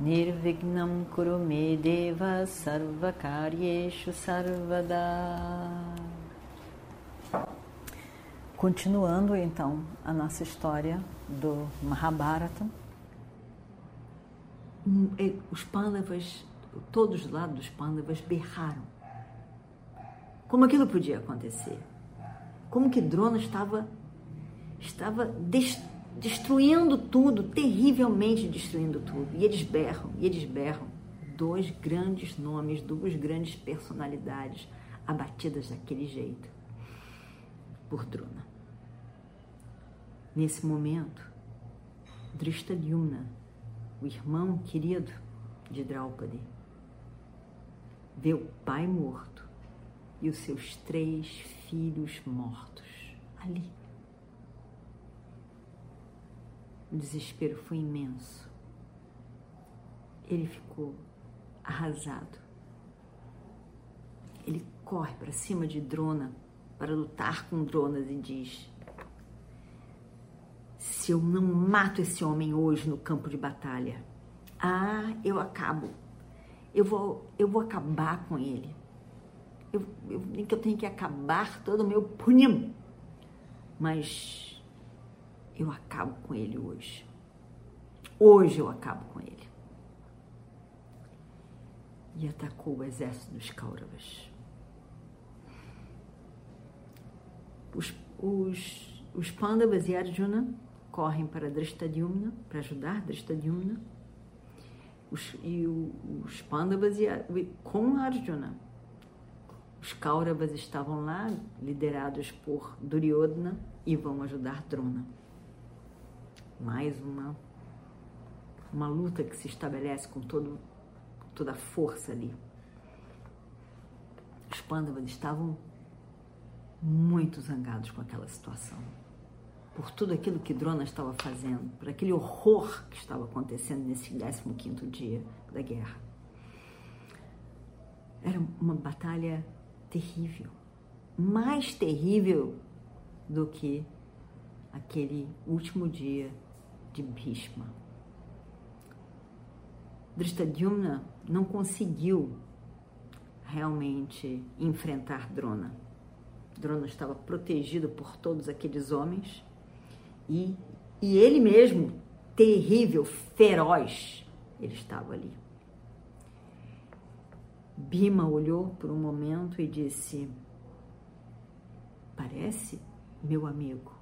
Nirvignam Kurume Deva Sarvakaryeshu Sarvada Continuando então a nossa história do Mahabharata, hum, os Pandavas, todos do lado dos Pandavas berraram. Como aquilo podia acontecer? como que Drona estava estava destruindo tudo, terrivelmente destruindo tudo. E eles berram, e eles berram. Dois grandes nomes, duas grandes personalidades abatidas daquele jeito por Drona. Nesse momento, Drishtadyumna, o irmão querido de Draupadi, vê o pai morto e os seus três filhos mortos ali. O desespero foi imenso. Ele ficou arrasado. Ele corre para cima de Drona para lutar com Dronas e diz: Se eu não mato esse homem hoje no campo de batalha, ah, eu acabo. Eu vou, eu vou acabar com ele eu, eu, eu tenho que acabar todo o meu punham, mas eu acabo com ele hoje. Hoje eu acabo com ele. E atacou o exército dos Kauravas. Os, os, os Pandavas e Arjuna correm para Drishtadyumna, para ajudar Drishtadyumna. Os, e o, os Pandavas e, com Arjuna os Kauravas estavam lá, liderados por Duryodhana, e vão ajudar Drona. Mais uma, uma luta que se estabelece com todo, toda a força ali. Os Pandavas estavam muito zangados com aquela situação. Por tudo aquilo que Drona estava fazendo, por aquele horror que estava acontecendo nesse 15 dia da guerra. Era uma batalha terrível, mais terrível do que aquele último dia de Bhishma. Drishtadyumna não conseguiu realmente enfrentar Drona. Drona estava protegido por todos aqueles homens e, e ele mesmo, terrível, feroz, ele estava ali. Bima olhou por um momento e disse: Parece, meu amigo,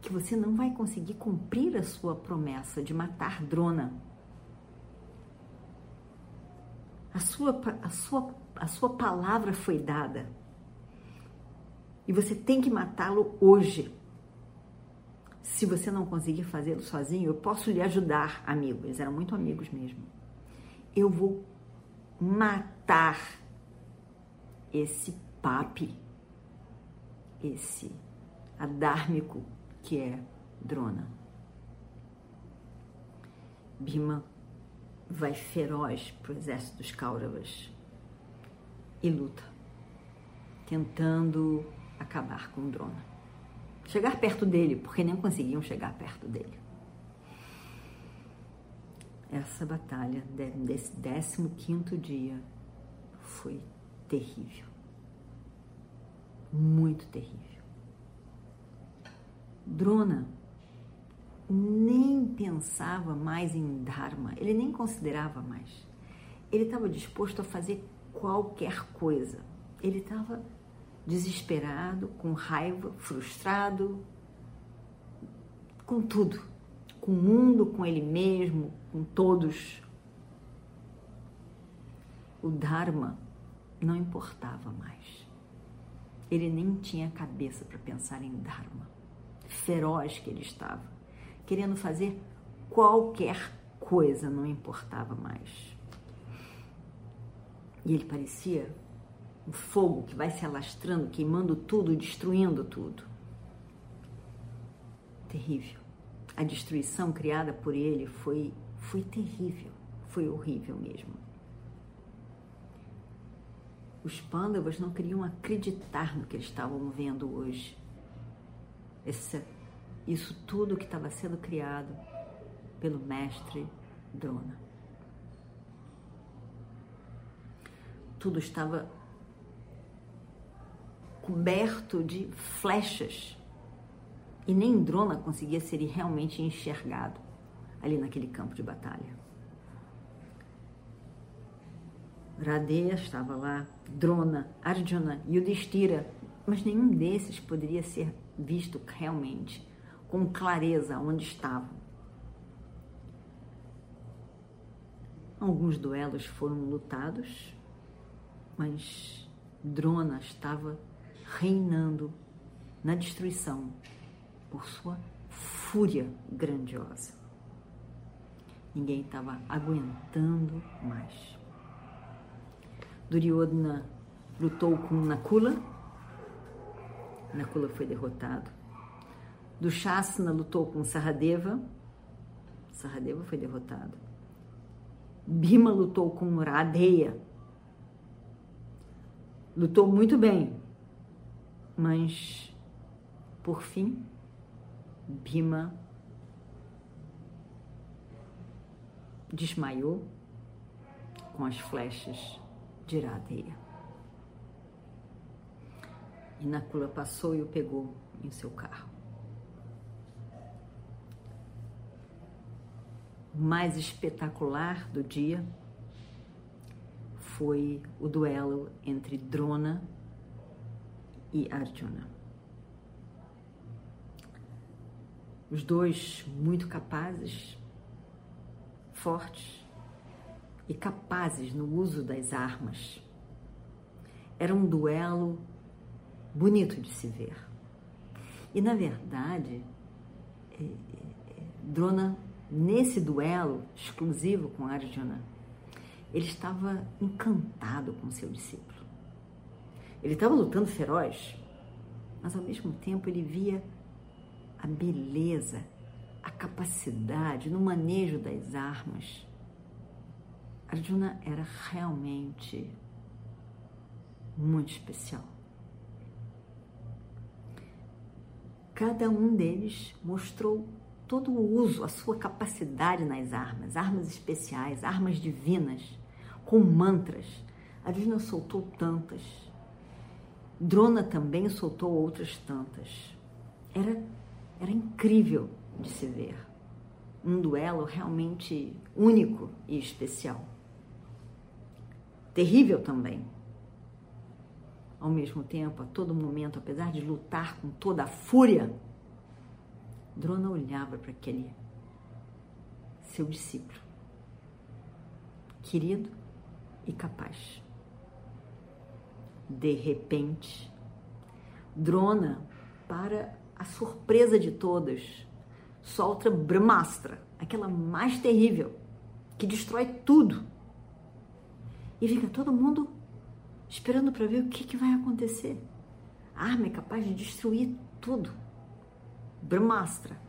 que você não vai conseguir cumprir a sua promessa de matar Drona. A sua, a sua, a sua palavra foi dada. E você tem que matá-lo hoje. Se você não conseguir fazê-lo sozinho, eu posso lhe ajudar, amigo. Eles eram muito amigos mesmo. Eu vou matar esse papi, esse adármico que é Drona. Bima vai feroz para o exército dos Kauravas e luta, tentando acabar com Drona. Chegar perto dele, porque nem conseguiam chegar perto dele essa batalha desse 15 dia foi terrível. Muito terrível. Drona nem pensava mais em Dharma, ele nem considerava mais. Ele estava disposto a fazer qualquer coisa. Ele estava desesperado, com raiva, frustrado, com tudo com o mundo, com ele mesmo, com todos. O Dharma não importava mais. Ele nem tinha cabeça para pensar em Dharma. Feroz que ele estava, querendo fazer qualquer coisa, não importava mais. E ele parecia um fogo que vai se alastrando, queimando tudo, destruindo tudo. Terrível. A destruição criada por ele foi, foi terrível, foi horrível mesmo. Os pândavas não queriam acreditar no que eles estavam vendo hoje. Esse, isso tudo que estava sendo criado pelo mestre Drona. Tudo estava coberto de flechas e nem Drona conseguia ser realmente enxergado ali naquele campo de batalha. Radeya estava lá, Drona, Arjuna Yudhishthira, mas nenhum desses poderia ser visto realmente com clareza onde estavam. Alguns duelos foram lutados, mas Drona estava reinando na destruição por sua fúria grandiosa. Ninguém estava aguentando mais. Duryodhana lutou com Nakula. Nakula foi derrotado. Dushasana lutou com Saradeva. Saradeva foi derrotado. Bhima lutou com Radeya. Lutou muito bem, mas por fim Bhima desmaiou com as flechas de Iradeya. E Nakula passou e o pegou em seu carro. O mais espetacular do dia foi o duelo entre Drona e Arjuna. Os dois muito capazes, fortes e capazes no uso das armas. Era um duelo bonito de se ver. E na verdade, é, é, Drona, nesse duelo exclusivo com Arjuna, ele estava encantado com seu discípulo. Ele estava lutando feroz, mas ao mesmo tempo ele via a beleza, a capacidade no manejo das armas. Arjuna era realmente muito especial. Cada um deles mostrou todo o uso, a sua capacidade nas armas, armas especiais, armas divinas, com mantras. Arjuna soltou tantas. Drona também soltou outras tantas. Era era incrível de se ver. Um duelo realmente único e especial. Terrível também. Ao mesmo tempo, a todo momento, apesar de lutar com toda a fúria, Drona olhava para aquele seu discípulo, querido e capaz. De repente, Drona, para a surpresa de todas, solta Brahmastra, aquela mais terrível, que destrói tudo. E fica todo mundo esperando para ver o que, que vai acontecer. A arma é capaz de destruir tudo. Brahmastra.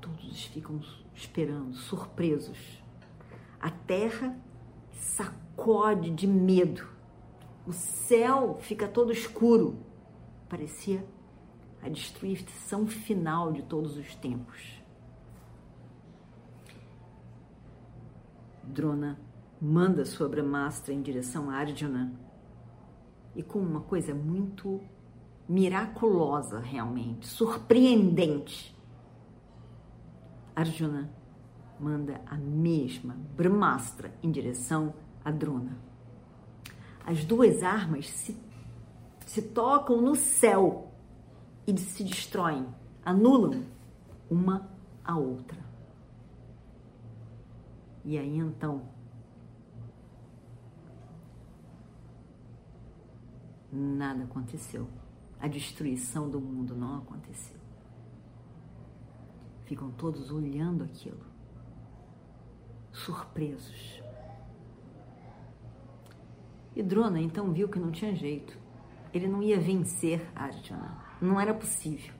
Todos ficam esperando, surpresos. A terra sacode de medo. O céu fica todo escuro parecia a destruição final de todos os tempos. Drona manda sua Brahmastra em direção a Arjuna e com uma coisa muito miraculosa, realmente, surpreendente. Arjuna manda a mesma Brahmastra em direção a Drona. As duas armas se se tocam no céu e se destroem, anulam uma a outra. E aí então, nada aconteceu. A destruição do mundo não aconteceu. Ficam todos olhando aquilo, surpresos, E Drona então viu que não tinha jeito. Ele não ia vencer Arjuna. Não era possível.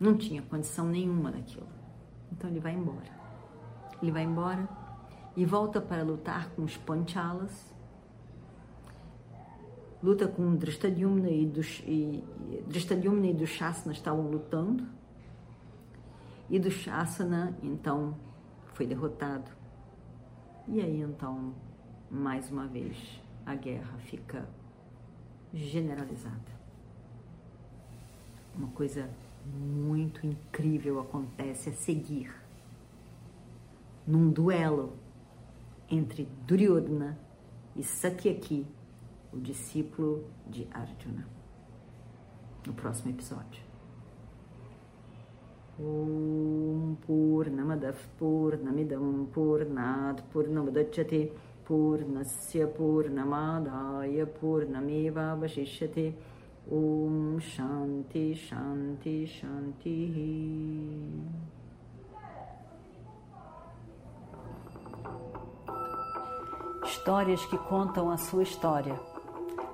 Não tinha condição nenhuma daquilo. Então ele vai embora. Ele vai embora e volta para lutar com os Panchalas. Luta com Drishtadyumna e, e, e Drishtadyumna e Dushasana estavam lutando. E Dushasana, então, foi derrotado. E aí, então, mais uma vez, a guerra fica generalizada. Uma coisa muito incrível acontece a seguir num duelo entre Duryodhana e Satyaki, o discípulo de Arjuna. No próximo episódio. Om Purnamadav Purnamidam Purnat Purnamudachyate Purnasya Purnamadaya Purnameva Vashishyate Om Shanti Shanti Shanti Histórias que contam a sua história,